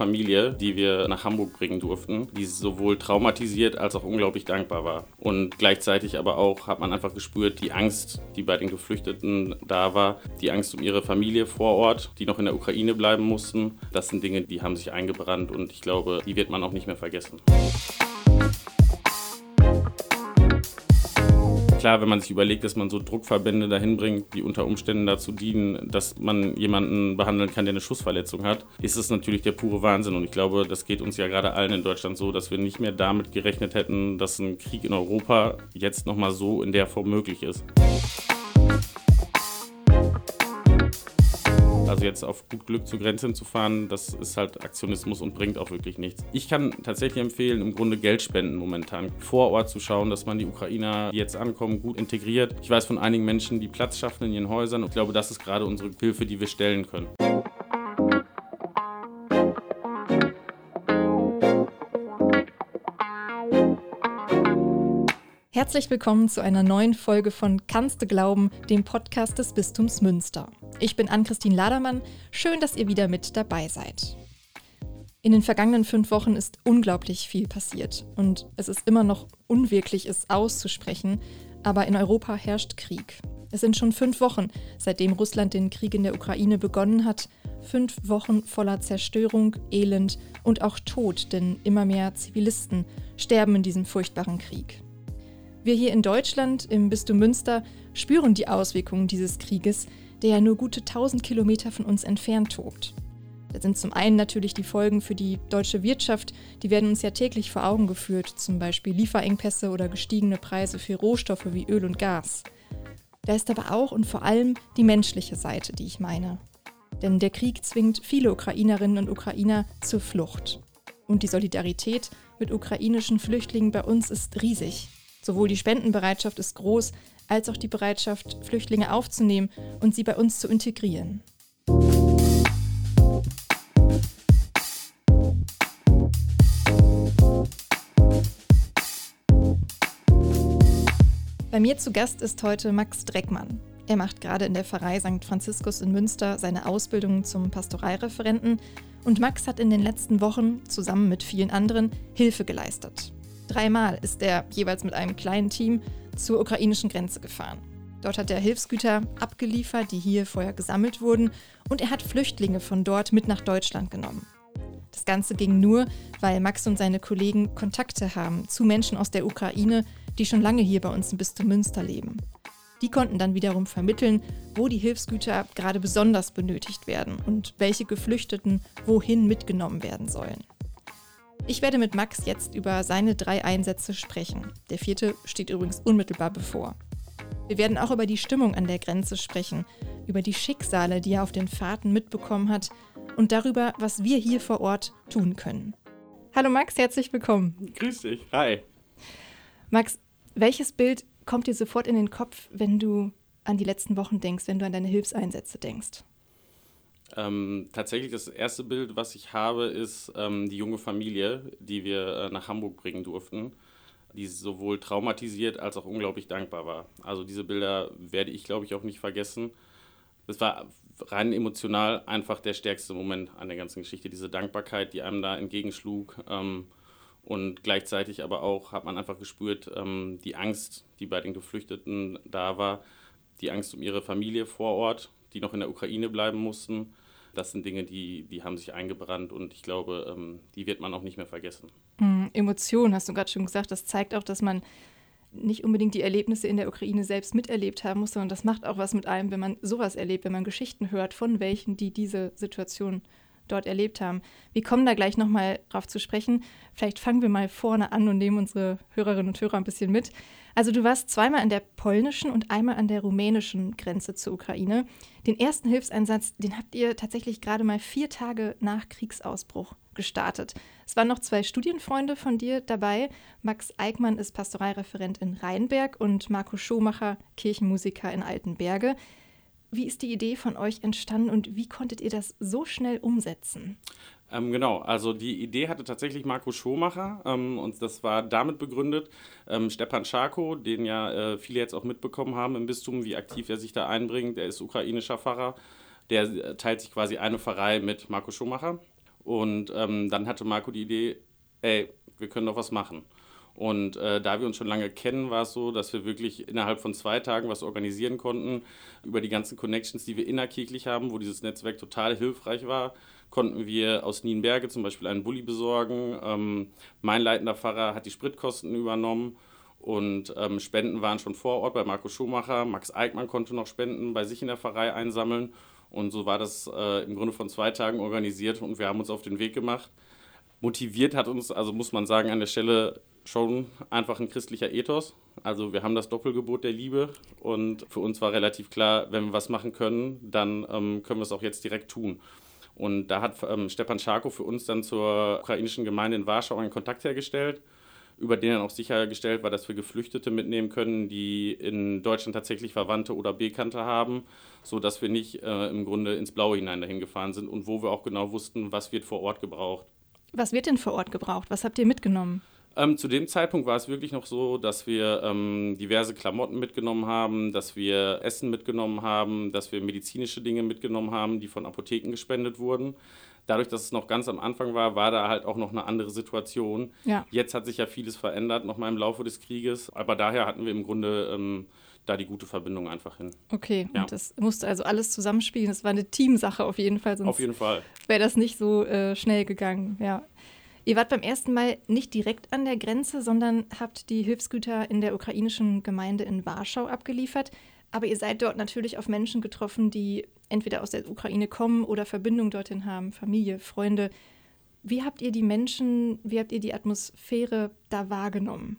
Familie, die wir nach Hamburg bringen durften, die sowohl traumatisiert als auch unglaublich dankbar war. Und gleichzeitig aber auch hat man einfach gespürt, die Angst, die bei den Geflüchteten da war, die Angst um ihre Familie vor Ort, die noch in der Ukraine bleiben mussten. Das sind Dinge, die haben sich eingebrannt und ich glaube, die wird man auch nicht mehr vergessen. Klar, wenn man sich überlegt, dass man so Druckverbände dahin bringt, die unter Umständen dazu dienen, dass man jemanden behandeln kann, der eine Schussverletzung hat, ist es natürlich der pure Wahnsinn. Und ich glaube, das geht uns ja gerade allen in Deutschland so, dass wir nicht mehr damit gerechnet hätten, dass ein Krieg in Europa jetzt nochmal so in der Form möglich ist. Also jetzt auf gut Glück zur Grenze zu fahren, das ist halt Aktionismus und bringt auch wirklich nichts. Ich kann tatsächlich empfehlen, im Grunde Geld spenden momentan. Vor Ort zu schauen, dass man die Ukrainer, die jetzt ankommen, gut integriert. Ich weiß von einigen Menschen, die Platz schaffen in ihren Häusern und ich glaube, das ist gerade unsere Hilfe, die wir stellen können. Herzlich willkommen zu einer neuen Folge von Kannst du glauben, dem Podcast des Bistums Münster. Ich bin Ann-Christine Ladermann. Schön, dass ihr wieder mit dabei seid. In den vergangenen fünf Wochen ist unglaublich viel passiert und es ist immer noch unwirklich, es auszusprechen, aber in Europa herrscht Krieg. Es sind schon fünf Wochen, seitdem Russland den Krieg in der Ukraine begonnen hat. Fünf Wochen voller Zerstörung, Elend und auch Tod, denn immer mehr Zivilisten sterben in diesem furchtbaren Krieg. Wir hier in Deutschland, im Bistum Münster, spüren die Auswirkungen dieses Krieges, der ja nur gute 1000 Kilometer von uns entfernt tobt. Da sind zum einen natürlich die Folgen für die deutsche Wirtschaft, die werden uns ja täglich vor Augen geführt, zum Beispiel Lieferengpässe oder gestiegene Preise für Rohstoffe wie Öl und Gas. Da ist aber auch und vor allem die menschliche Seite, die ich meine. Denn der Krieg zwingt viele Ukrainerinnen und Ukrainer zur Flucht. Und die Solidarität mit ukrainischen Flüchtlingen bei uns ist riesig. Sowohl die Spendenbereitschaft ist groß, als auch die Bereitschaft, Flüchtlinge aufzunehmen und sie bei uns zu integrieren. Bei mir zu Gast ist heute Max Dreckmann. Er macht gerade in der Pfarrei St. Franziskus in Münster seine Ausbildung zum Pastoralreferenten und Max hat in den letzten Wochen zusammen mit vielen anderen Hilfe geleistet. Dreimal ist er jeweils mit einem kleinen Team zur ukrainischen Grenze gefahren. Dort hat er Hilfsgüter abgeliefert, die hier vorher gesammelt wurden, und er hat Flüchtlinge von dort mit nach Deutschland genommen. Das Ganze ging nur, weil Max und seine Kollegen Kontakte haben zu Menschen aus der Ukraine, die schon lange hier bei uns im Bistum Münster leben. Die konnten dann wiederum vermitteln, wo die Hilfsgüter gerade besonders benötigt werden und welche Geflüchteten wohin mitgenommen werden sollen. Ich werde mit Max jetzt über seine drei Einsätze sprechen. Der vierte steht übrigens unmittelbar bevor. Wir werden auch über die Stimmung an der Grenze sprechen, über die Schicksale, die er auf den Fahrten mitbekommen hat und darüber, was wir hier vor Ort tun können. Hallo Max, herzlich willkommen. Grüß dich, hi. Max, welches Bild kommt dir sofort in den Kopf, wenn du an die letzten Wochen denkst, wenn du an deine Hilfseinsätze denkst? Ähm, tatsächlich das erste Bild, was ich habe, ist ähm, die junge Familie, die wir äh, nach Hamburg bringen durften, die sowohl traumatisiert als auch unglaublich dankbar war. Also diese Bilder werde ich, glaube ich, auch nicht vergessen. Das war rein emotional einfach der stärkste Moment an der ganzen Geschichte, diese Dankbarkeit, die einem da entgegenschlug. Ähm, und gleichzeitig aber auch hat man einfach gespürt, ähm, die Angst, die bei den Geflüchteten da war, die Angst um ihre Familie vor Ort, die noch in der Ukraine bleiben mussten das sind Dinge, die, die haben sich eingebrannt und ich glaube, ähm, die wird man auch nicht mehr vergessen. Mhm, Emotionen, hast du gerade schon gesagt, das zeigt auch, dass man nicht unbedingt die Erlebnisse in der Ukraine selbst miterlebt haben muss, sondern das macht auch was mit einem, wenn man sowas erlebt, wenn man Geschichten hört von welchen, die diese Situation dort erlebt haben. Wir kommen da gleich nochmal drauf zu sprechen. Vielleicht fangen wir mal vorne an und nehmen unsere Hörerinnen und Hörer ein bisschen mit. Also du warst zweimal an der polnischen und einmal an der rumänischen Grenze zur Ukraine. Den ersten Hilfseinsatz, den habt ihr tatsächlich gerade mal vier Tage nach Kriegsausbruch gestartet. Es waren noch zwei Studienfreunde von dir dabei. Max Eickmann ist Pastoralreferent in Rheinberg und Marco Schomacher Kirchenmusiker in Altenberge. Wie ist die Idee von euch entstanden und wie konntet ihr das so schnell umsetzen? Ähm, genau, also die Idee hatte tatsächlich Marco Schomacher ähm, und das war damit begründet, ähm, Stepan Scharko, den ja äh, viele jetzt auch mitbekommen haben im Bistum, wie aktiv er sich da einbringt, der ist ukrainischer Pfarrer, der äh, teilt sich quasi eine Pfarrei mit Marco Schomacher Und ähm, dann hatte Marco die Idee, ey, wir können doch was machen. Und äh, da wir uns schon lange kennen, war es so, dass wir wirklich innerhalb von zwei Tagen was organisieren konnten. Über die ganzen Connections, die wir innerkirchlich haben, wo dieses Netzwerk total hilfreich war, konnten wir aus Nienberge zum Beispiel einen Bulli besorgen. Ähm, mein leitender Pfarrer hat die Spritkosten übernommen. Und ähm, Spenden waren schon vor Ort bei Marco Schumacher. Max Eickmann konnte noch Spenden bei sich in der Pfarrei einsammeln. Und so war das äh, im Grunde von zwei Tagen organisiert und wir haben uns auf den Weg gemacht. Motiviert hat uns, also muss man sagen, an der Stelle schon einfach ein christlicher Ethos. Also wir haben das Doppelgebot der Liebe und für uns war relativ klar, wenn wir was machen können, dann ähm, können wir es auch jetzt direkt tun. Und da hat ähm, Stepan Scharko für uns dann zur ukrainischen Gemeinde in Warschau einen Kontakt hergestellt über den dann auch sichergestellt war, dass wir Geflüchtete mitnehmen können, die in Deutschland tatsächlich Verwandte oder Bekannte haben, sodass wir nicht äh, im Grunde ins Blaue hinein dahin gefahren sind und wo wir auch genau wussten, was wird vor Ort gebraucht. Was wird denn vor Ort gebraucht? Was habt ihr mitgenommen? Ähm, zu dem Zeitpunkt war es wirklich noch so, dass wir ähm, diverse Klamotten mitgenommen haben, dass wir Essen mitgenommen haben, dass wir medizinische Dinge mitgenommen haben, die von Apotheken gespendet wurden dadurch, dass es noch ganz am Anfang war, war da halt auch noch eine andere Situation. Ja. Jetzt hat sich ja vieles verändert, nochmal im Laufe des Krieges. Aber daher hatten wir im Grunde ähm, da die gute Verbindung einfach hin. Okay, ja. und das musste also alles zusammenspielen. Es war eine Teamsache auf jeden Fall. Sonst auf jeden Fall. Wäre das nicht so äh, schnell gegangen, ja. Ihr wart beim ersten Mal nicht direkt an der Grenze, sondern habt die Hilfsgüter in der ukrainischen Gemeinde in Warschau abgeliefert. Aber ihr seid dort natürlich auf Menschen getroffen, die entweder aus der Ukraine kommen oder Verbindung dorthin haben, Familie, Freunde. Wie habt ihr die Menschen, wie habt ihr die Atmosphäre da wahrgenommen?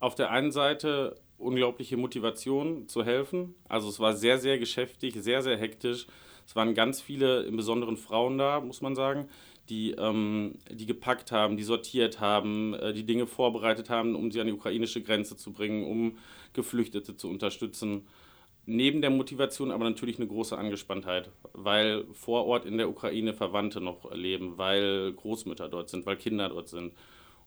Auf der einen Seite unglaubliche Motivation zu helfen. Also es war sehr, sehr geschäftig, sehr, sehr hektisch. Es waren ganz viele, im Besonderen Frauen da, muss man sagen, die, ähm, die gepackt haben, die sortiert haben, äh, die Dinge vorbereitet haben, um sie an die ukrainische Grenze zu bringen, um Geflüchtete zu unterstützen. Neben der Motivation aber natürlich eine große Angespanntheit, weil vor Ort in der Ukraine Verwandte noch leben, weil Großmütter dort sind, weil Kinder dort sind.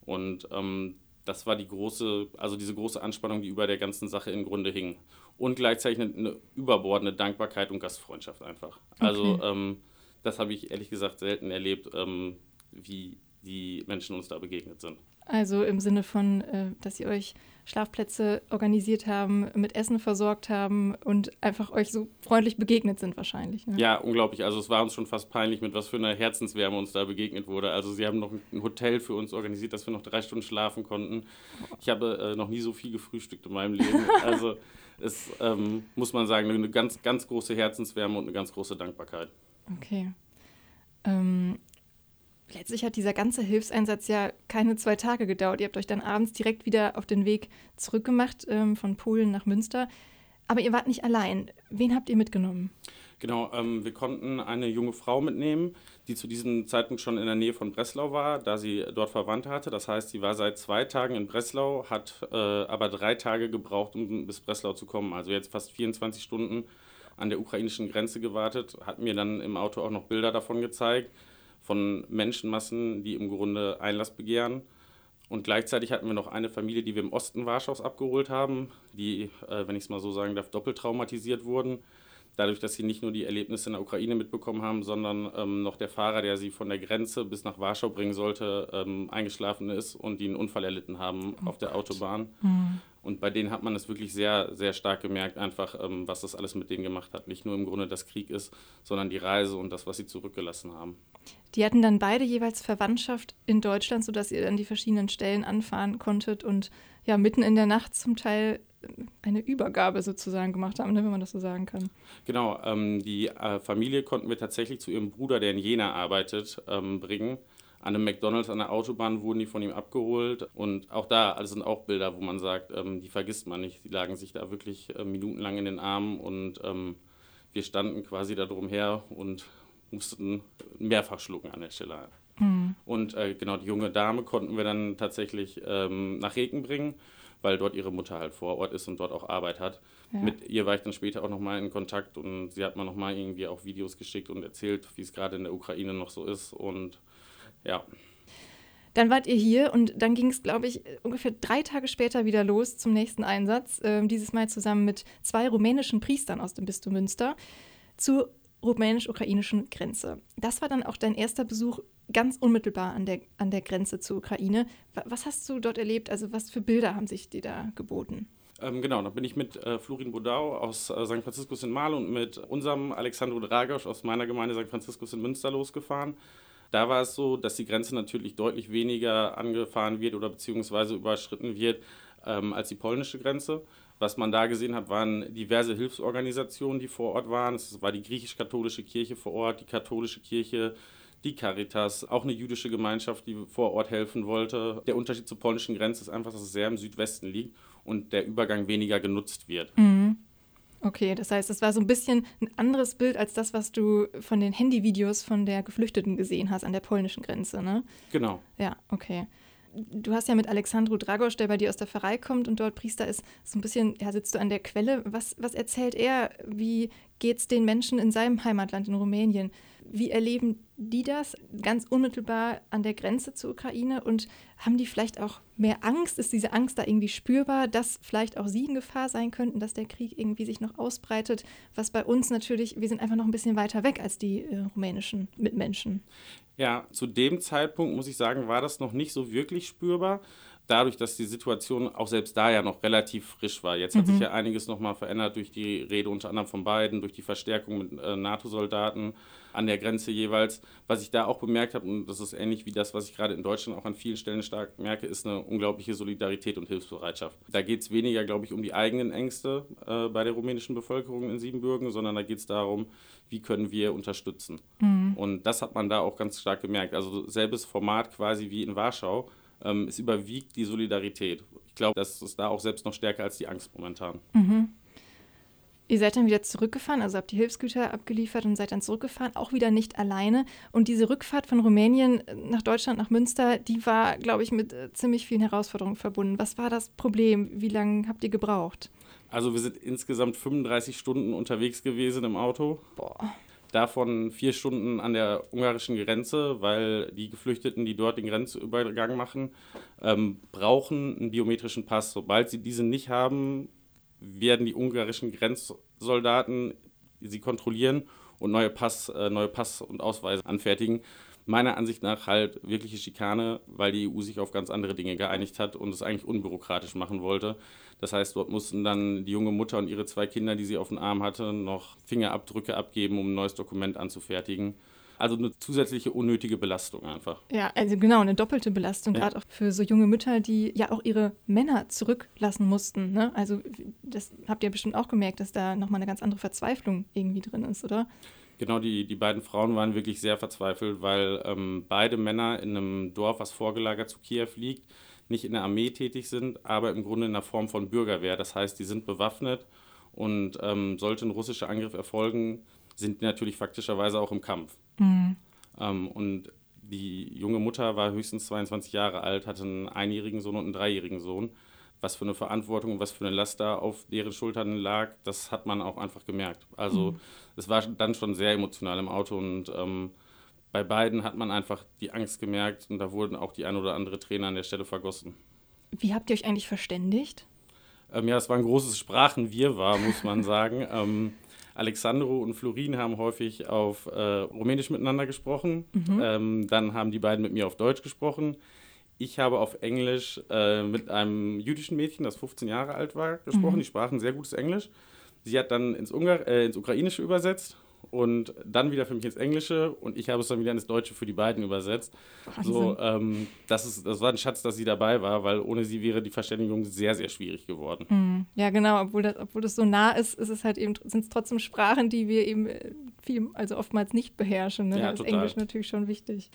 Und ähm, das war die große, also diese große Anspannung, die über der ganzen Sache im Grunde hing. Und gleichzeitig eine, eine überbordende Dankbarkeit und Gastfreundschaft einfach. Also okay. ähm, das habe ich ehrlich gesagt selten erlebt, ähm, wie die Menschen uns da begegnet sind. Also im Sinne von, äh, dass ihr euch Schlafplätze organisiert haben, mit Essen versorgt haben und einfach euch so freundlich begegnet sind wahrscheinlich. Ne? Ja, unglaublich. Also es war uns schon fast peinlich, mit was für einer Herzenswärme uns da begegnet wurde. Also sie haben noch ein Hotel für uns organisiert, dass wir noch drei Stunden schlafen konnten. Ich habe äh, noch nie so viel gefrühstückt in meinem Leben. Also es ähm, muss man sagen, eine ganz, ganz große Herzenswärme und eine ganz große Dankbarkeit. Okay. Ähm, letztlich hat dieser ganze Hilfseinsatz ja keine zwei Tage gedauert. Ihr habt euch dann abends direkt wieder auf den Weg zurückgemacht ähm, von Polen nach Münster. Aber ihr wart nicht allein. Wen habt ihr mitgenommen? Genau, ähm, wir konnten eine junge Frau mitnehmen, die zu diesem Zeitpunkt schon in der Nähe von Breslau war, da sie dort Verwandte hatte. Das heißt, sie war seit zwei Tagen in Breslau, hat äh, aber drei Tage gebraucht, um bis Breslau zu kommen. Also jetzt fast 24 Stunden an der ukrainischen Grenze gewartet, hat mir dann im Auto auch noch Bilder davon gezeigt von Menschenmassen, die im Grunde Einlass begehren. Und gleichzeitig hatten wir noch eine Familie, die wir im Osten Warschaus abgeholt haben, die, äh, wenn ich es mal so sagen darf, doppelt traumatisiert wurden. Dadurch, dass sie nicht nur die Erlebnisse in der Ukraine mitbekommen haben, sondern ähm, noch der Fahrer, der sie von der Grenze bis nach Warschau bringen sollte, ähm, eingeschlafen ist und die einen Unfall erlitten haben oh auf der Gott. Autobahn. Mhm. Und bei denen hat man es wirklich sehr, sehr stark gemerkt, einfach, ähm, was das alles mit denen gemacht hat. Nicht nur im Grunde das Krieg ist, sondern die Reise und das, was sie zurückgelassen haben. Die hatten dann beide jeweils Verwandtschaft in Deutschland, sodass ihr an die verschiedenen Stellen anfahren konntet und ja mitten in der Nacht zum Teil eine Übergabe sozusagen gemacht haben, ne, wenn man das so sagen kann. Genau, ähm, die äh, Familie konnten wir tatsächlich zu ihrem Bruder, der in Jena arbeitet, ähm, bringen. An einem McDonalds an der Autobahn wurden die von ihm abgeholt. Und auch da also sind auch Bilder, wo man sagt, ähm, die vergisst man nicht. Die lagen sich da wirklich äh, minutenlang in den Armen und ähm, wir standen quasi da drum her und mussten mehrfach schlucken an der Stelle. Mhm. Und äh, genau, die junge Dame konnten wir dann tatsächlich ähm, nach Regen bringen, weil dort ihre Mutter halt vor Ort ist und dort auch Arbeit hat. Ja. Mit ihr war ich dann später auch nochmal in Kontakt und sie hat mir nochmal irgendwie auch Videos geschickt und erzählt, wie es gerade in der Ukraine noch so ist. Und ja. Dann wart ihr hier und dann ging es, glaube ich, ungefähr drei Tage später wieder los zum nächsten Einsatz. Äh, dieses Mal zusammen mit zwei rumänischen Priestern aus dem Bistum Münster. Zu rumänisch-ukrainischen Grenze. Das war dann auch dein erster Besuch ganz unmittelbar an der, an der Grenze zur Ukraine. Was hast du dort erlebt? Also was für Bilder haben sich dir da geboten? Ähm, genau, da bin ich mit äh, Florin Bodau aus äh, St. Franziskus in Mal und mit unserem Alexandro Dragosch aus meiner Gemeinde St. Franziskus in Münster losgefahren. Da war es so, dass die Grenze natürlich deutlich weniger angefahren wird oder beziehungsweise überschritten wird ähm, als die polnische Grenze. Was man da gesehen hat, waren diverse Hilfsorganisationen, die vor Ort waren. Es war die griechisch-katholische Kirche vor Ort, die katholische Kirche, die Caritas, auch eine jüdische Gemeinschaft, die vor Ort helfen wollte. Der Unterschied zur polnischen Grenze ist einfach, dass es sehr im Südwesten liegt und der Übergang weniger genutzt wird. Mhm. Okay, das heißt, es war so ein bisschen ein anderes Bild als das, was du von den Handyvideos von der Geflüchteten gesehen hast an der polnischen Grenze, ne? Genau. Ja, okay. Du hast ja mit Alexandru Dragosch, der bei dir aus der Pfarrei kommt und dort Priester ist, so ein bisschen, ja, sitzt du an der Quelle. Was, was erzählt er? Wie geht es den Menschen in seinem Heimatland in Rumänien? Wie erleben die das ganz unmittelbar an der Grenze zur Ukraine und haben die vielleicht auch mehr Angst? Ist diese Angst da irgendwie spürbar, dass vielleicht auch sie in Gefahr sein könnten, dass der Krieg irgendwie sich noch ausbreitet? Was bei uns natürlich, wir sind einfach noch ein bisschen weiter weg als die äh, rumänischen Mitmenschen. Ja, zu dem Zeitpunkt muss ich sagen, war das noch nicht so wirklich spürbar dadurch, dass die Situation auch selbst da ja noch relativ frisch war. Jetzt mhm. hat sich mhm. ja einiges nochmal verändert durch die Rede unter anderem von beiden, durch die Verstärkung mit äh, NATO-Soldaten an der Grenze jeweils. Was ich da auch bemerkt habe, und das ist ähnlich wie das, was ich gerade in Deutschland auch an vielen Stellen stark merke, ist eine unglaubliche Solidarität und Hilfsbereitschaft. Da geht es weniger, glaube ich, um die eigenen Ängste äh, bei der rumänischen Bevölkerung in Siebenbürgen, sondern da geht es darum, wie können wir unterstützen. Mhm. Und das hat man da auch ganz stark gemerkt. Also selbes Format quasi wie in Warschau ähm, es überwiegt die Solidarität. Ich glaube, das ist da auch selbst noch stärker als die Angst momentan. Mhm. Ihr seid dann wieder zurückgefahren, also habt die Hilfsgüter abgeliefert und seid dann zurückgefahren, auch wieder nicht alleine. Und diese Rückfahrt von Rumänien nach Deutschland, nach Münster, die war, glaube ich, mit äh, ziemlich vielen Herausforderungen verbunden. Was war das Problem? Wie lange habt ihr gebraucht? Also wir sind insgesamt 35 Stunden unterwegs gewesen im Auto. Boah. Davon vier Stunden an der ungarischen Grenze, weil die Geflüchteten, die dort den Grenzübergang machen, ähm, brauchen einen biometrischen Pass. Sobald sie diesen nicht haben, werden die ungarischen Grenzsoldaten sie kontrollieren und neue Pass, äh, neue Pass und Ausweise anfertigen. Meiner Ansicht nach halt wirkliche Schikane, weil die EU sich auf ganz andere Dinge geeinigt hat und es eigentlich unbürokratisch machen wollte. Das heißt, dort mussten dann die junge Mutter und ihre zwei Kinder, die sie auf dem Arm hatte, noch Fingerabdrücke abgeben, um ein neues Dokument anzufertigen. Also eine zusätzliche unnötige Belastung einfach. Ja, also genau, eine doppelte Belastung, ja. gerade auch für so junge Mütter, die ja auch ihre Männer zurücklassen mussten. Ne? Also das habt ihr bestimmt auch gemerkt, dass da nochmal eine ganz andere Verzweiflung irgendwie drin ist, oder? Genau, die, die beiden Frauen waren wirklich sehr verzweifelt, weil ähm, beide Männer in einem Dorf, was vorgelagert zu Kiew liegt, nicht in der Armee tätig sind, aber im Grunde in der Form von Bürgerwehr. Das heißt, die sind bewaffnet und ähm, sollte ein russischer Angriff erfolgen, sind die natürlich faktischerweise auch im Kampf. Mhm. Ähm, und die junge Mutter war höchstens 22 Jahre alt, hatte einen einjährigen Sohn und einen dreijährigen Sohn. Was für eine Verantwortung und was für eine Last da auf deren Schultern lag, das hat man auch einfach gemerkt. Also mhm. es war dann schon sehr emotional im Auto und ähm, bei beiden hat man einfach die Angst gemerkt und da wurden auch die ein oder andere Tränen an der Stelle vergossen. Wie habt ihr euch eigentlich verständigt? Ähm, ja, es war ein großes Sprachenwirrwarr, muss man sagen. ähm, Alexandro und Florin haben häufig auf äh, Rumänisch miteinander gesprochen. Mhm. Ähm, dann haben die beiden mit mir auf Deutsch gesprochen. Ich habe auf Englisch äh, mit einem jüdischen Mädchen, das 15 Jahre alt war, gesprochen. Mhm. Die sprachen sehr gutes Englisch. Sie hat dann ins, Ungar äh, ins Ukrainische übersetzt und dann wieder für mich ins Englische und ich habe es dann wieder ins Deutsche für die beiden übersetzt. So, ähm, das, ist, das war ein Schatz, dass sie dabei war, weil ohne sie wäre die Verständigung sehr, sehr schwierig geworden. Mhm. Ja, genau, obwohl das, obwohl das so nah ist, ist es halt eben, sind es trotzdem Sprachen, die wir eben äh, viel, also oftmals nicht beherrschen. Ne? Ja, da ist total. Englisch natürlich schon wichtig.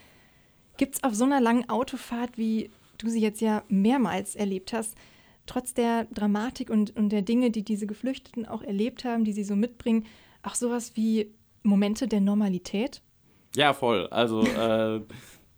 Gibt es auf so einer langen Autofahrt, wie du sie jetzt ja mehrmals erlebt hast, trotz der Dramatik und, und der Dinge, die diese Geflüchteten auch erlebt haben, die sie so mitbringen, auch sowas wie Momente der Normalität? Ja, voll. Also äh,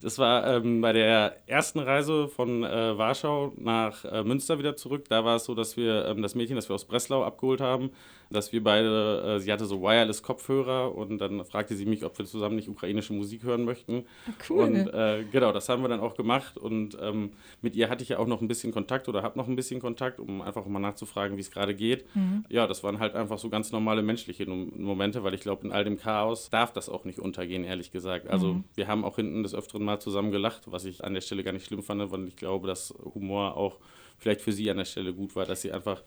das war ähm, bei der ersten Reise von äh, Warschau nach äh, Münster wieder zurück. Da war es so, dass wir ähm, das Mädchen, das wir aus Breslau abgeholt haben, dass wir beide, äh, sie hatte so Wireless-Kopfhörer und dann fragte sie mich, ob wir zusammen nicht ukrainische Musik hören möchten. Ah, cool. Und äh, genau, das haben wir dann auch gemacht und ähm, mit ihr hatte ich ja auch noch ein bisschen Kontakt oder habe noch ein bisschen Kontakt, um einfach mal nachzufragen, wie es gerade geht. Mhm. Ja, das waren halt einfach so ganz normale menschliche Momente, weil ich glaube, in all dem Chaos darf das auch nicht untergehen, ehrlich gesagt. Also Mhm. wir haben auch hinten des Öfteren mal zusammen gelacht, was ich an der Stelle gar nicht schlimm fand, weil ich glaube, dass Humor auch vielleicht für sie an der Stelle gut war, dass sie einfach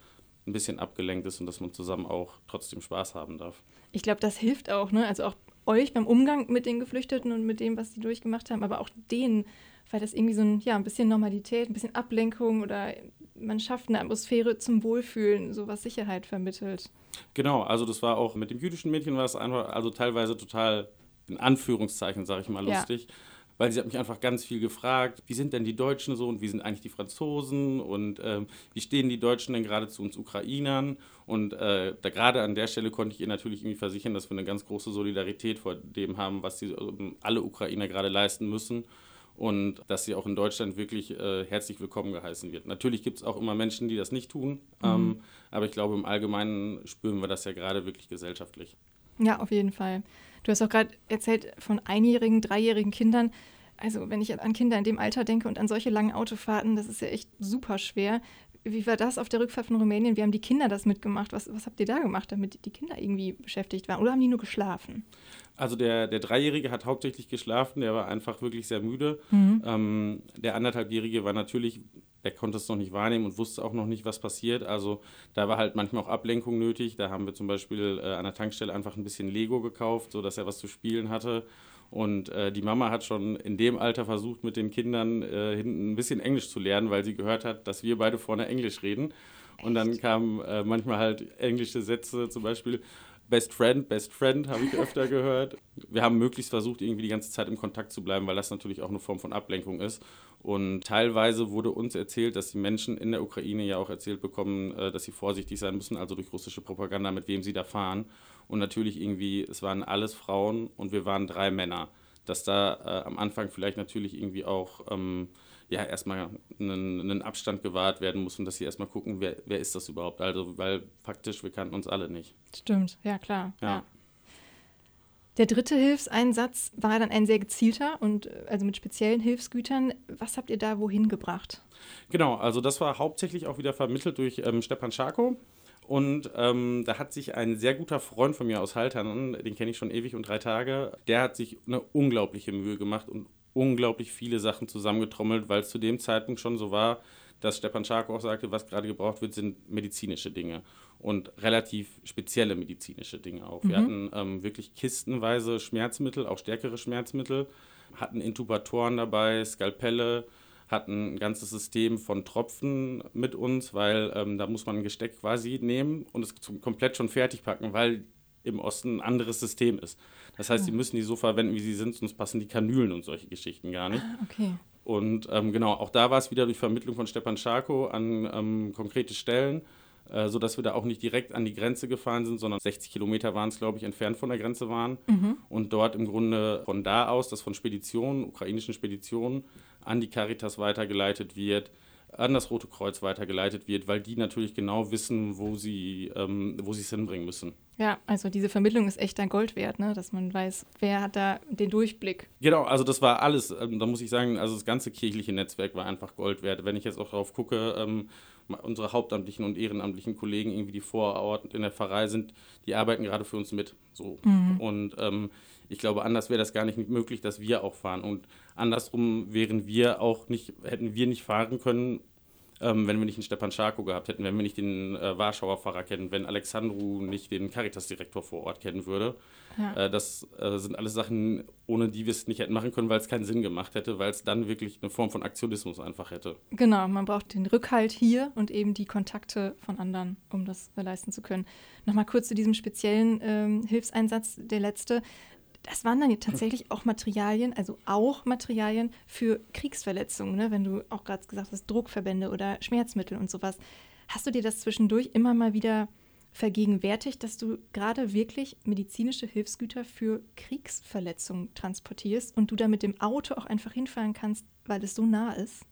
ein bisschen abgelenkt ist und dass man zusammen auch trotzdem Spaß haben darf. Ich glaube, das hilft auch, ne? Also auch euch beim Umgang mit den Geflüchteten und mit dem, was sie durchgemacht haben, aber auch denen, weil das irgendwie so ein, ja, ein bisschen Normalität, ein bisschen Ablenkung oder man schafft eine Atmosphäre zum Wohlfühlen, so was Sicherheit vermittelt. Genau, also das war auch mit dem jüdischen Mädchen war es einfach, also teilweise total in Anführungszeichen, sage ich mal, Ja. Weil sie hat mich einfach ganz viel gefragt, wie sind denn die Deutschen so und wie sind eigentlich die Franzosen und ähm, wie stehen die Deutschen denn gerade zu uns Ukrainern? Und äh, da gerade an der Stelle konnte ich ihr natürlich irgendwie versichern, dass wir eine ganz große Solidarität vor dem haben, was die, ähm, alle Ukrainer gerade leisten müssen und dass sie auch in Deutschland wirklich äh, herzlich willkommen geheißen wird. Natürlich gibt es auch immer Menschen, die das nicht tun, ähm, aber ich glaube, im Allgemeinen spüren wir das ja gerade wirklich gesellschaftlich. Ja, auf jeden Fall. Du hast auch gerade erzählt von einjährigen, dreijährigen Kindern. Also wenn ich an Kinder in dem Alter denke und an solche langen Autofahrten, das ist ja echt super schwer. Wie war das auf der Rückfahrt von Rumänien? Wie haben die Kinder das mitgemacht? Was, was habt ihr da gemacht, damit die Kinder irgendwie beschäftigt waren? Oder haben die nur geschlafen? Also der, der Dreijährige hat hauptsächlich geschlafen, der war einfach wirklich sehr müde. Ähm, der anderthalbjährige war natürlich, der konnte es noch nicht wahrnehmen und wusste auch noch nicht, was passiert. Also da war halt manchmal auch Ablenkung nötig. Da haben wir zum Beispiel äh, an der Tankstelle einfach ein bisschen Lego gekauft, sodass er was zu spielen hatte. Und äh, die Mama hat schon in dem Alter versucht, mit den Kindern äh, hinten ein bisschen Englisch zu lernen, weil sie gehört hat, dass wir beide vorne Englisch reden. Und dann kamen äh, manchmal halt englische Sätze, zum Beispiel Best Friend, Best Friend habe ich öfter gehört. Wir haben möglichst versucht, irgendwie die ganze Zeit im Kontakt zu bleiben, weil das natürlich auch eine Form von Ablenkung ist. Und teilweise wurde uns erzählt, dass die Menschen in der Ukraine ja auch erzählt bekommen, äh, dass sie vorsichtig sein müssen, also durch russische Propaganda, mit wem sie da fahren. Und natürlich irgendwie, es waren alles Frauen und wir waren drei Männer. Dass da äh, am Anfang vielleicht natürlich irgendwie auch ähm, ja, erstmal einen, einen Abstand gewahrt werden muss und dass sie erstmal gucken, wer, wer ist das überhaupt. Also, weil faktisch, wir kannten uns alle nicht. Stimmt, ja klar. Ja. Der dritte Hilfseinsatz war dann ein sehr gezielter und äh, also mit speziellen Hilfsgütern. Was habt ihr da wohin gebracht? Genau, also das war hauptsächlich auch wieder vermittelt durch ähm, Stepan Scharko. Und ähm, da hat sich ein sehr guter Freund von mir aus Haltern, den kenne ich schon ewig und drei Tage, der hat sich eine unglaubliche Mühe gemacht und unglaublich viele Sachen zusammengetrommelt, weil es zu dem Zeitpunkt schon so war, dass Stepan Scharko auch sagte, was gerade gebraucht wird, sind medizinische Dinge und relativ spezielle medizinische Dinge auch. Wir hatten ähm, wirklich kistenweise Schmerzmittel, auch stärkere Schmerzmittel, hatten Intubatoren dabei, Skalpelle, hatten ein ganzes System von Tropfen mit uns, weil ähm, da muss man ein Gesteck quasi nehmen und es komplett schon fertig packen, weil im Osten ein anderes System ist. Das heißt, sie müssen die so verwenden, wie sie sind, sonst passen die Kanülen und solche Geschichten gar nicht. Ah, Okay. Und ähm, genau, auch da war es wieder durch Vermittlung von Stepan Scharko an ähm, konkrete Stellen, äh, sodass wir da auch nicht direkt an die Grenze gefahren sind, sondern 60 Kilometer waren es, glaube ich, entfernt von der Grenze waren. Und dort im Grunde von da aus, das von Speditionen, ukrainischen Speditionen, an die Caritas weitergeleitet wird, an das Rote Kreuz weitergeleitet wird, weil die natürlich genau wissen, wo sie ähm, wo sie es hinbringen müssen. Ja, also diese Vermittlung ist echt ein Gold wert, ne? dass man weiß, wer hat da den Durchblick. Genau, also das war alles, ähm, da muss ich sagen, also das ganze kirchliche Netzwerk war einfach Gold wert. Wenn ich jetzt auch darauf gucke, ähm, unsere hauptamtlichen und ehrenamtlichen Kollegen, irgendwie die vor Ort in der Pfarrei sind, die arbeiten gerade für uns mit. So. Und ähm, ich glaube, anders wäre das gar nicht möglich, dass wir auch fahren. Und andersrum wären wir auch nicht, hätten wir nicht fahren können, ähm, wenn wir nicht einen Stepan Scharko gehabt hätten, wenn wir nicht den äh, Warschauer Pfarrer kennen, wenn Alexandru nicht den Caritas-Direktor vor Ort kennen würde. Ja. Äh, das äh, sind alles Sachen, ohne die wir es nicht hätten machen können, weil es keinen Sinn gemacht hätte, weil es dann wirklich eine Form von Aktionismus einfach hätte. Genau, man braucht den Rückhalt hier und eben die Kontakte von anderen, um das äh, leisten zu können. Nochmal kurz zu diesem speziellen ähm, Hilfseinsatz, der letzte. Das waren dann tatsächlich auch Materialien, also auch Materialien für Kriegsverletzungen, ne? wenn du auch gerade gesagt hast, Druckverbände oder Schmerzmittel und sowas. Hast du dir das zwischendurch immer mal wieder vergegenwärtigt, dass du gerade wirklich medizinische Hilfsgüter für Kriegsverletzungen transportierst und du da mit dem Auto auch einfach hinfahren kannst, weil es so nah ist?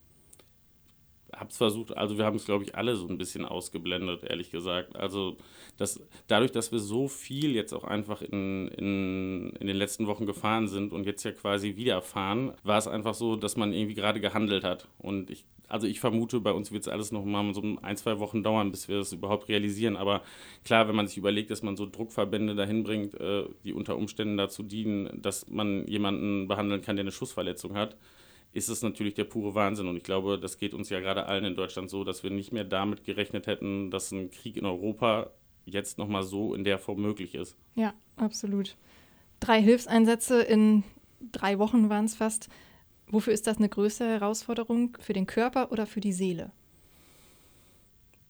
Habe es versucht, also wir haben es, glaube ich, alle so ein bisschen ausgeblendet, ehrlich gesagt. Also das, dadurch, dass wir so viel jetzt auch einfach in, in, in den letzten Wochen gefahren sind und jetzt ja quasi wieder fahren, war es einfach so, dass man irgendwie gerade gehandelt hat. Und ich, also ich vermute, bei uns wird es alles noch mal so ein, zwei Wochen dauern, bis wir das überhaupt realisieren. Aber klar, wenn man sich überlegt, dass man so Druckverbände dahin bringt, äh, die unter Umständen dazu dienen, dass man jemanden behandeln kann, der eine Schussverletzung hat, ist es natürlich der pure Wahnsinn. Und ich glaube, das geht uns ja gerade allen in Deutschland so, dass wir nicht mehr damit gerechnet hätten, dass ein Krieg in Europa jetzt nochmal so in der Form möglich ist. Ja, absolut. Drei Hilfseinsätze in drei Wochen waren es fast. Wofür ist das eine größere Herausforderung? Für den Körper oder für die Seele?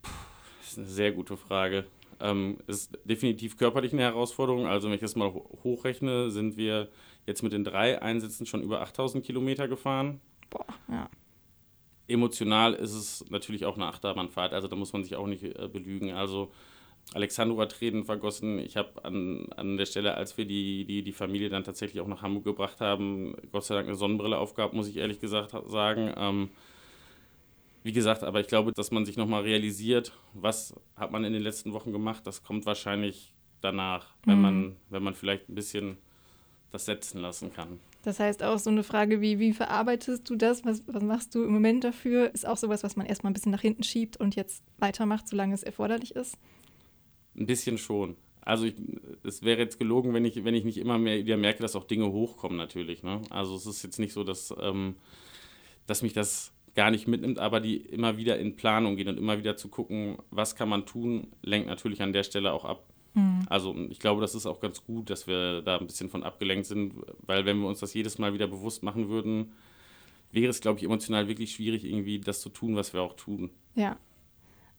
Das ist eine sehr gute Frage. Ähm, ist definitiv körperlich eine Herausforderung. Also, wenn ich das mal hochrechne, sind wir jetzt mit den drei Einsätzen schon über 8000 Kilometer gefahren. Boah, ja. Emotional ist es natürlich auch eine Achterbahnfahrt, also da muss man sich auch nicht äh, belügen. Also Alexandro hat Tränen vergossen. Ich habe an, an der Stelle, als wir die, die, die Familie dann tatsächlich auch nach Hamburg gebracht haben, Gott sei Dank eine Sonnenbrille aufgehabt, muss ich ehrlich gesagt sagen. Ähm, wie gesagt, aber ich glaube, dass man sich nochmal realisiert, was hat man in den letzten Wochen gemacht, das kommt wahrscheinlich danach, wenn, mhm. man, wenn man vielleicht ein bisschen das setzen lassen kann. Das heißt auch so eine Frage wie, wie verarbeitest du das? Was, was machst du im Moment dafür? Ist auch sowas, was man erstmal ein bisschen nach hinten schiebt und jetzt weitermacht, solange es erforderlich ist? Ein bisschen schon. Also ich, es wäre jetzt gelogen, wenn ich, wenn ich nicht immer mehr wieder merke, dass auch Dinge hochkommen natürlich. Ne? Also es ist jetzt nicht so, dass, ähm, dass mich das gar nicht mitnimmt, aber die immer wieder in Planung gehen und immer wieder zu gucken, was kann man tun, lenkt natürlich an der Stelle auch ab. Mhm. Also ich glaube, das ist auch ganz gut, dass wir da ein bisschen von abgelenkt sind, weil wenn wir uns das jedes Mal wieder bewusst machen würden, wäre es, glaube ich, emotional wirklich schwierig, irgendwie das zu tun, was wir auch tun. Ja.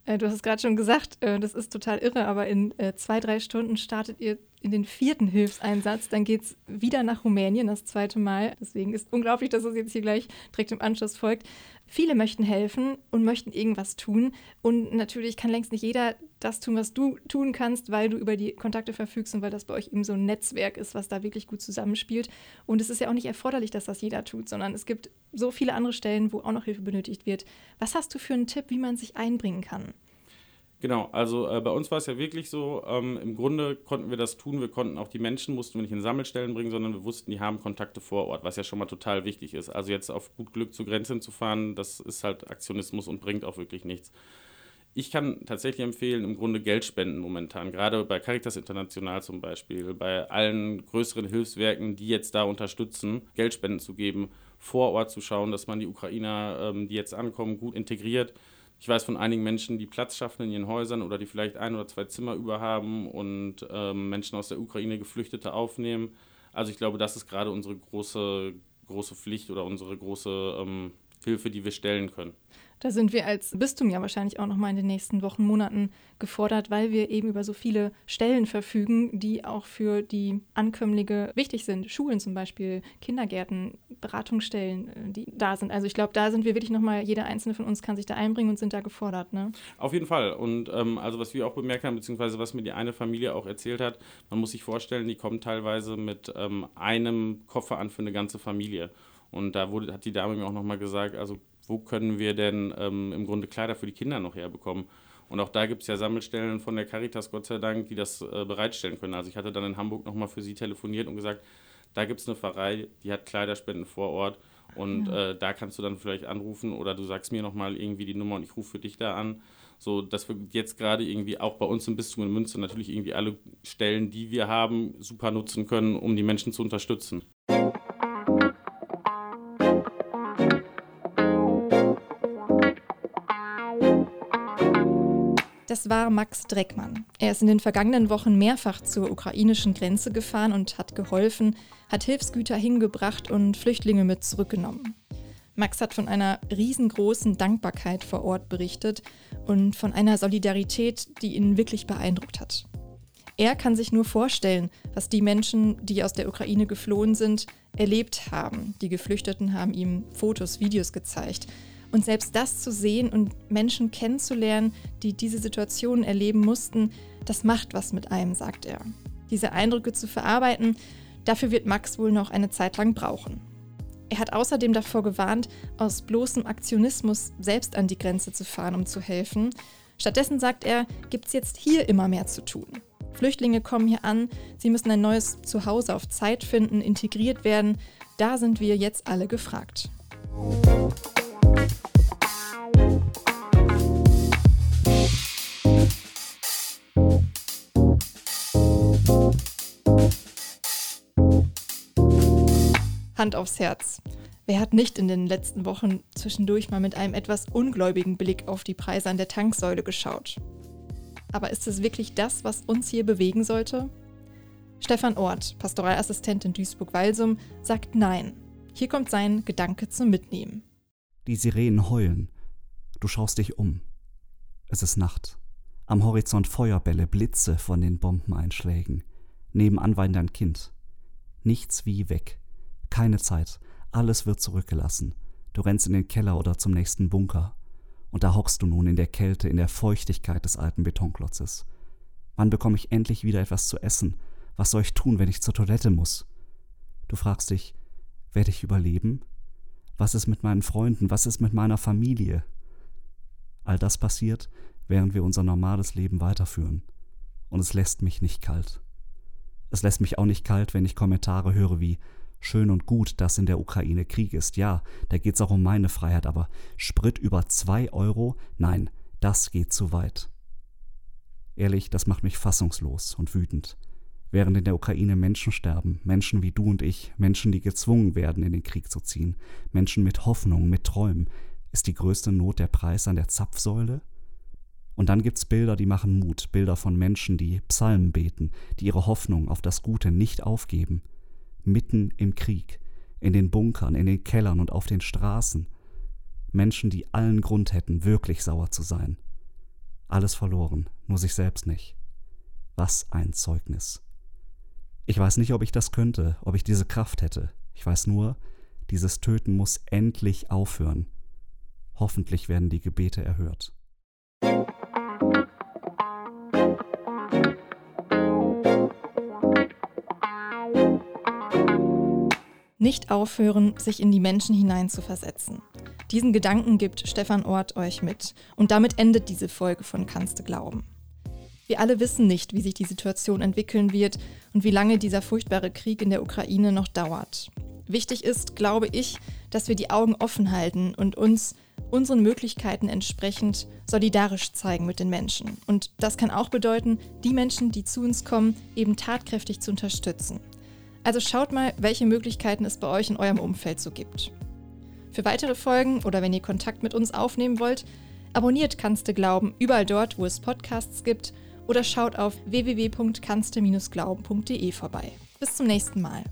Äh, du hast es gerade schon gesagt, äh, das ist total irre, aber in äh, zwei, drei Stunden startet ihr in den vierten Hilfseinsatz. Dann geht es wieder nach Rumänien, das zweite Mal. Deswegen ist unglaublich, dass es jetzt hier gleich direkt im Anschluss folgt. Viele möchten helfen und möchten irgendwas tun. Und natürlich kann längst nicht jeder das tun, was du tun kannst, weil du über die Kontakte verfügst und weil das bei euch eben so ein Netzwerk ist, was da wirklich gut zusammenspielt. Und es ist ja auch nicht erforderlich, dass das jeder tut, sondern es gibt so viele andere Stellen, wo auch noch Hilfe benötigt wird. Was hast du für einen Tipp, wie man sich einbringen kann? Genau, also äh, bei uns war es ja wirklich so, ähm, im Grunde konnten wir das tun, wir konnten auch die Menschen, mussten wir nicht in Sammelstellen bringen, sondern wir wussten, die haben Kontakte vor Ort, was ja schon mal total wichtig ist. Also jetzt auf gut Glück zur Grenze zu fahren, das ist halt Aktionismus und bringt auch wirklich nichts. Ich kann tatsächlich empfehlen, im Grunde Geld spenden momentan, gerade bei Caritas International zum Beispiel, bei allen größeren Hilfswerken, die jetzt da unterstützen, Geldspenden zu geben, vor Ort zu schauen, dass man die Ukrainer, ähm, die jetzt ankommen, gut integriert ich weiß von einigen Menschen, die Platz schaffen in ihren Häusern oder die vielleicht ein oder zwei Zimmer über haben und ähm, Menschen aus der Ukraine Geflüchtete aufnehmen. Also ich glaube, das ist gerade unsere große, große Pflicht oder unsere große ähm, Hilfe, die wir stellen können. Da sind wir als Bistum ja wahrscheinlich auch noch mal in den nächsten Wochen, Monaten gefordert, weil wir eben über so viele Stellen verfügen, die auch für die Ankömmlinge wichtig sind. Schulen zum Beispiel, Kindergärten, Beratungsstellen, äh, die da sind. Also ich glaube, da sind wir wirklich noch mal, jeder einzelne von uns kann sich da einbringen und sind da gefordert. Ne? Auf jeden Fall. Und ähm, also was wir auch bemerkt haben, beziehungsweise was mir die eine Familie auch erzählt hat, man muss sich vorstellen, die kommen teilweise mit ähm, einem Koffer an für eine ganze Familie. Und da wurde, hat die Dame mir auch nochmal gesagt, also wo können wir denn ähm, im Grunde Kleider für die Kinder noch herbekommen? Und auch da gibt es ja Sammelstellen von der Caritas, Gott sei Dank, die das äh, bereitstellen können. Also ich hatte dann in Hamburg nochmal für sie telefoniert und gesagt, da gibt es eine Pfarrei, die hat Kleiderspenden vor Ort. Und ja. äh, da kannst du dann vielleicht anrufen oder du sagst mir nochmal irgendwie die Nummer und ich rufe für dich da an. So, dass wir jetzt gerade irgendwie auch bei uns im Bistum in Münster natürlich irgendwie alle Stellen, die wir haben, super nutzen können, um die Menschen zu unterstützen. Das war Max Dreckmann. Er ist in den vergangenen Wochen mehrfach zur ukrainischen Grenze gefahren und hat geholfen, hat Hilfsgüter hingebracht und Flüchtlinge mit zurückgenommen. Max hat von einer riesengroßen Dankbarkeit vor Ort berichtet und von einer Solidarität, die ihn wirklich beeindruckt hat. Er kann sich nur vorstellen, was die Menschen, die aus der Ukraine geflohen sind, erlebt haben. Die Geflüchteten haben ihm Fotos, Videos gezeigt. Und selbst das zu sehen und Menschen kennenzulernen, die diese Situation erleben mussten, das macht was mit einem, sagt er. Diese Eindrücke zu verarbeiten, dafür wird Max wohl noch eine Zeit lang brauchen. Er hat außerdem davor gewarnt, aus bloßem Aktionismus selbst an die Grenze zu fahren, um zu helfen. Stattdessen sagt er, gibt es jetzt hier immer mehr zu tun. Flüchtlinge kommen hier an, sie müssen ein neues Zuhause auf Zeit finden, integriert werden. Da sind wir jetzt alle gefragt. Hand aufs Herz. Wer hat nicht in den letzten Wochen zwischendurch mal mit einem etwas ungläubigen Blick auf die Preise an der Tanksäule geschaut? Aber ist es wirklich das, was uns hier bewegen sollte? Stefan Ort, Pastoralassistent in Duisburg-Walsum, sagt Nein. Hier kommt sein Gedanke zum Mitnehmen. Die Sirenen heulen. Du schaust dich um. Es ist Nacht. Am Horizont Feuerbälle, Blitze von den Bombeneinschlägen. Nebenan weint ein Kind. Nichts wie weg. Keine Zeit. Alles wird zurückgelassen. Du rennst in den Keller oder zum nächsten Bunker. Und da hockst du nun in der Kälte, in der Feuchtigkeit des alten Betonklotzes. Wann bekomme ich endlich wieder etwas zu essen? Was soll ich tun, wenn ich zur Toilette muss? Du fragst dich, werde ich überleben? Was ist mit meinen Freunden? Was ist mit meiner Familie? All das passiert, während wir unser normales Leben weiterführen. Und es lässt mich nicht kalt. Es lässt mich auch nicht kalt, wenn ich Kommentare höre wie Schön und gut, dass in der Ukraine Krieg ist. Ja, da geht's auch um meine Freiheit, aber Sprit über zwei Euro? Nein, das geht zu weit. Ehrlich, das macht mich fassungslos und wütend. Während in der Ukraine Menschen sterben, Menschen wie du und ich, Menschen, die gezwungen werden, in den Krieg zu ziehen, Menschen mit Hoffnung, mit Träumen, ist die größte Not der Preis an der Zapfsäule? Und dann gibt's Bilder, die machen Mut, Bilder von Menschen, die Psalmen beten, die ihre Hoffnung auf das Gute nicht aufgeben, mitten im Krieg, in den Bunkern, in den Kellern und auf den Straßen. Menschen, die allen Grund hätten, wirklich sauer zu sein. Alles verloren, nur sich selbst nicht. Was ein Zeugnis. Ich weiß nicht, ob ich das könnte, ob ich diese Kraft hätte. Ich weiß nur, dieses Töten muss endlich aufhören. Hoffentlich werden die Gebete erhört. Nicht aufhören, sich in die Menschen hineinzuversetzen. Diesen Gedanken gibt Stefan Ort euch mit. Und damit endet diese Folge von Kannst du glauben. Wir alle wissen nicht, wie sich die Situation entwickeln wird und wie lange dieser furchtbare Krieg in der Ukraine noch dauert. Wichtig ist, glaube ich, dass wir die Augen offen halten und uns unseren Möglichkeiten entsprechend solidarisch zeigen mit den Menschen. Und das kann auch bedeuten, die Menschen, die zu uns kommen, eben tatkräftig zu unterstützen. Also schaut mal, welche Möglichkeiten es bei euch in eurem Umfeld so gibt. Für weitere Folgen oder wenn ihr Kontakt mit uns aufnehmen wollt, abonniert Kannste Glauben überall dort, wo es Podcasts gibt oder schaut auf www.kannste-glauben.de vorbei. Bis zum nächsten Mal.